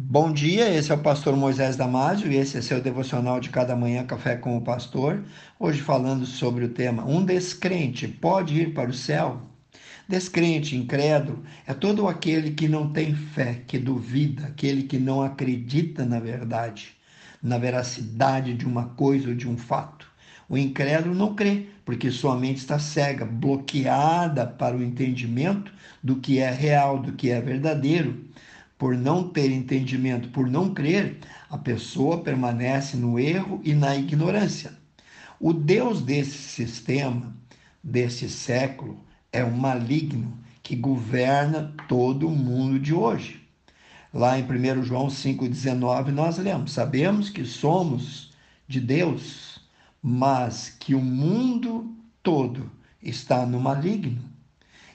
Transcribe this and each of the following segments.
Bom dia, esse é o pastor Moisés Damásio e esse é seu devocional de cada manhã Café com o Pastor. Hoje falando sobre o tema Um descrente pode ir para o céu? Descrente, incrédulo, é todo aquele que não tem fé, que duvida, aquele que não acredita na verdade, na veracidade de uma coisa ou de um fato. O incrédulo não crê, porque sua mente está cega, bloqueada para o entendimento do que é real, do que é verdadeiro por não ter entendimento, por não crer, a pessoa permanece no erro e na ignorância. O Deus desse sistema, desse século, é um maligno que governa todo o mundo de hoje. Lá em 1 João 5,19 nós lemos: Sabemos que somos de Deus, mas que o mundo todo está no maligno.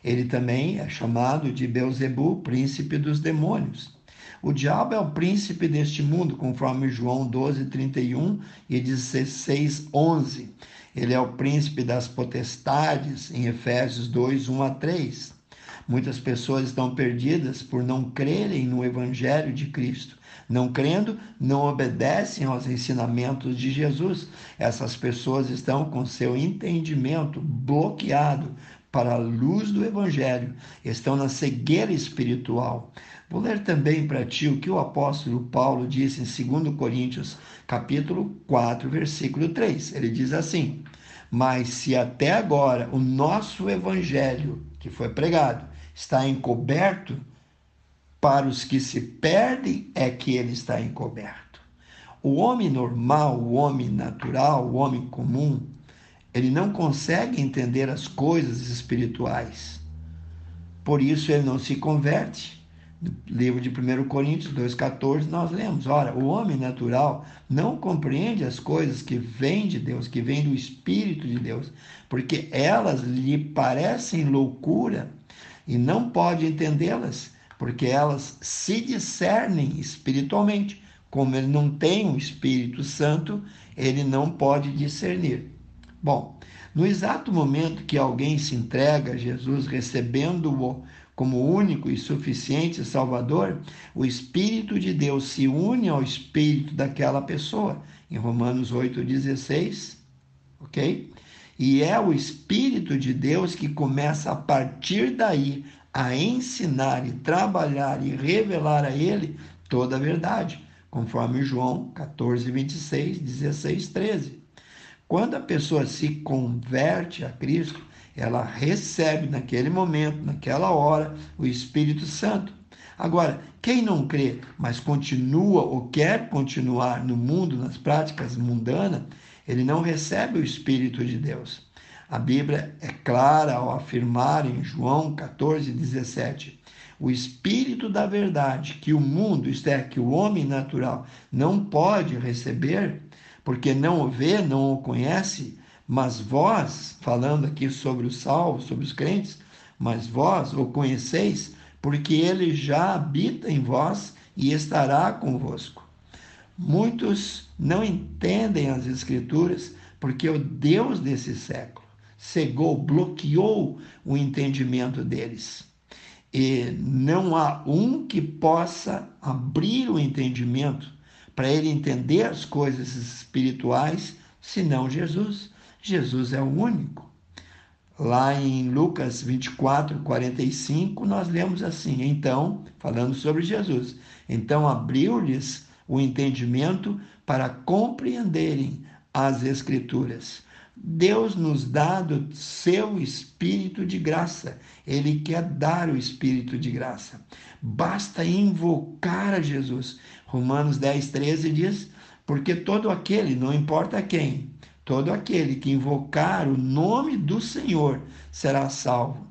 Ele também é chamado de Beuzebu, príncipe dos demônios. O diabo é o príncipe deste mundo, conforme João 12, 31 e 16, 11. Ele é o príncipe das potestades, em Efésios 2, 1 a 3. Muitas pessoas estão perdidas por não crerem no Evangelho de Cristo. Não crendo, não obedecem aos ensinamentos de Jesus. Essas pessoas estão com seu entendimento bloqueado para a luz do Evangelho, estão na cegueira espiritual. Vou ler também para ti o que o apóstolo Paulo disse em 2 Coríntios, capítulo 4, versículo 3. Ele diz assim: Mas se até agora o nosso evangelho, que foi pregado, está encoberto, para os que se perdem é que ele está encoberto. O homem normal, o homem natural, o homem comum, ele não consegue entender as coisas espirituais. Por isso ele não se converte. No livro de 1 Coríntios 2,14, nós lemos: ora, o homem natural não compreende as coisas que vêm de Deus, que vêm do Espírito de Deus, porque elas lhe parecem loucura e não pode entendê-las, porque elas se discernem espiritualmente. Como ele não tem o Espírito Santo, ele não pode discernir. Bom, no exato momento que alguém se entrega a Jesus, recebendo-o como único e suficiente Salvador, o Espírito de Deus se une ao espírito daquela pessoa, em Romanos 8,16, ok? E é o Espírito de Deus que começa a partir daí a ensinar e trabalhar e revelar a ele toda a verdade, conforme João 14, 26, 16, 13. Quando a pessoa se converte a Cristo, ela recebe naquele momento, naquela hora, o Espírito Santo. Agora, quem não crê, mas continua ou quer continuar no mundo, nas práticas mundanas, ele não recebe o Espírito de Deus. A Bíblia é clara ao afirmar em João 14, 17: o Espírito da verdade que o mundo, isto é, que o homem natural, não pode receber, porque não o vê, não o conhece, mas vós, falando aqui sobre os salvos, sobre os crentes, mas vós o conheceis, porque ele já habita em vós e estará convosco. Muitos não entendem as Escrituras porque o Deus desse século cegou, bloqueou o entendimento deles. E não há um que possa abrir o entendimento para ele entender as coisas espirituais, senão Jesus. Jesus é o único. Lá em Lucas 24, 45, nós lemos assim: então, falando sobre Jesus, então abriu-lhes o entendimento para compreenderem as Escrituras. Deus nos dá do seu Espírito de graça. Ele quer dar o Espírito de graça. Basta invocar a Jesus. Romanos 10, 13 diz: Porque todo aquele, não importa quem, todo aquele que invocar o nome do Senhor será salvo.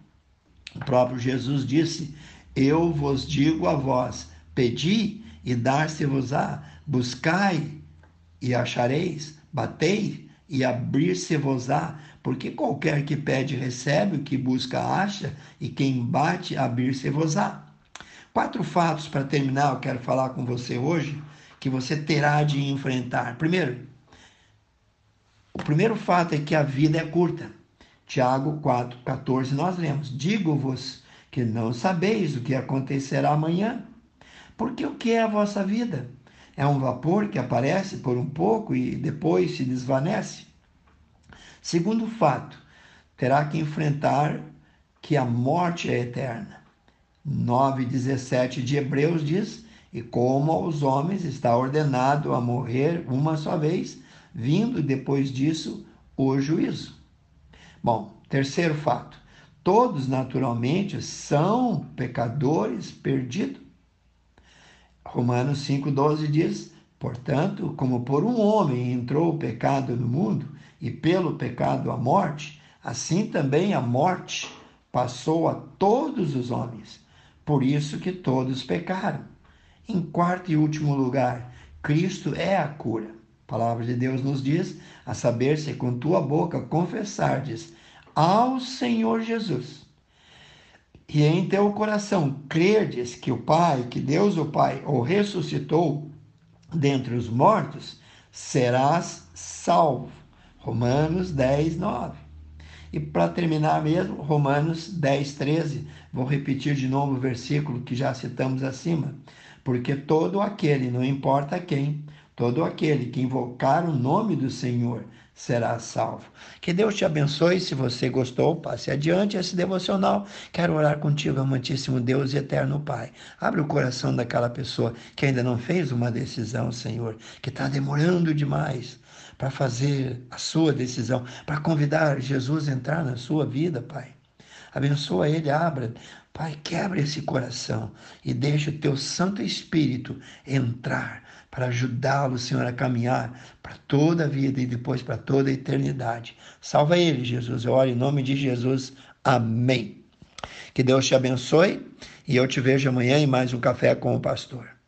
O próprio Jesus disse: Eu vos digo a vós: pedi e dar-se-vos-á, buscai e achareis, batei e abrir-se-vos-á, porque qualquer que pede recebe, o que busca acha, e quem bate abrir-se-vos-á. Quatro fatos para terminar, eu quero falar com você hoje, que você terá de enfrentar. Primeiro, o primeiro fato é que a vida é curta. Tiago 4, 14, nós lemos: Digo-vos que não sabeis o que acontecerá amanhã, Porque o que é a vossa vida? É um vapor que aparece por um pouco e depois se desvanece? Segundo fato, terá que enfrentar que a morte é eterna. 9,17 de Hebreus diz: E como aos homens está ordenado a morrer uma só vez, vindo depois disso o juízo. Bom, terceiro fato: todos naturalmente são pecadores perdidos. Romanos 5,12 diz: Portanto, como por um homem entrou o pecado no mundo, e pelo pecado a morte, assim também a morte passou a todos os homens. Por isso que todos pecaram. Em quarto e último lugar, Cristo é a cura. A palavra de Deus nos diz, a saber se com tua boca confessardes ao Senhor Jesus e em teu coração crerdes que o Pai, que Deus o Pai o ressuscitou dentre os mortos, serás salvo. Romanos 10, 9. E para terminar mesmo, Romanos 10, 13, vou repetir de novo o versículo que já citamos acima. Porque todo aquele, não importa quem, todo aquele que invocar o nome do Senhor será salvo. Que Deus te abençoe. Se você gostou, passe adiante esse devocional. Quero orar contigo, amantíssimo Deus e eterno Pai. Abre o coração daquela pessoa que ainda não fez uma decisão, Senhor, que está demorando demais para fazer a sua decisão, para convidar Jesus a entrar na sua vida, Pai. Abençoa ele, abra. Pai, quebra esse coração e deixa o teu Santo Espírito entrar para ajudá-lo, Senhor, a caminhar para toda a vida e depois para toda a eternidade. Salva ele, Jesus. Eu oro em nome de Jesus. Amém. Que Deus te abençoe e eu te vejo amanhã em mais um Café com o Pastor.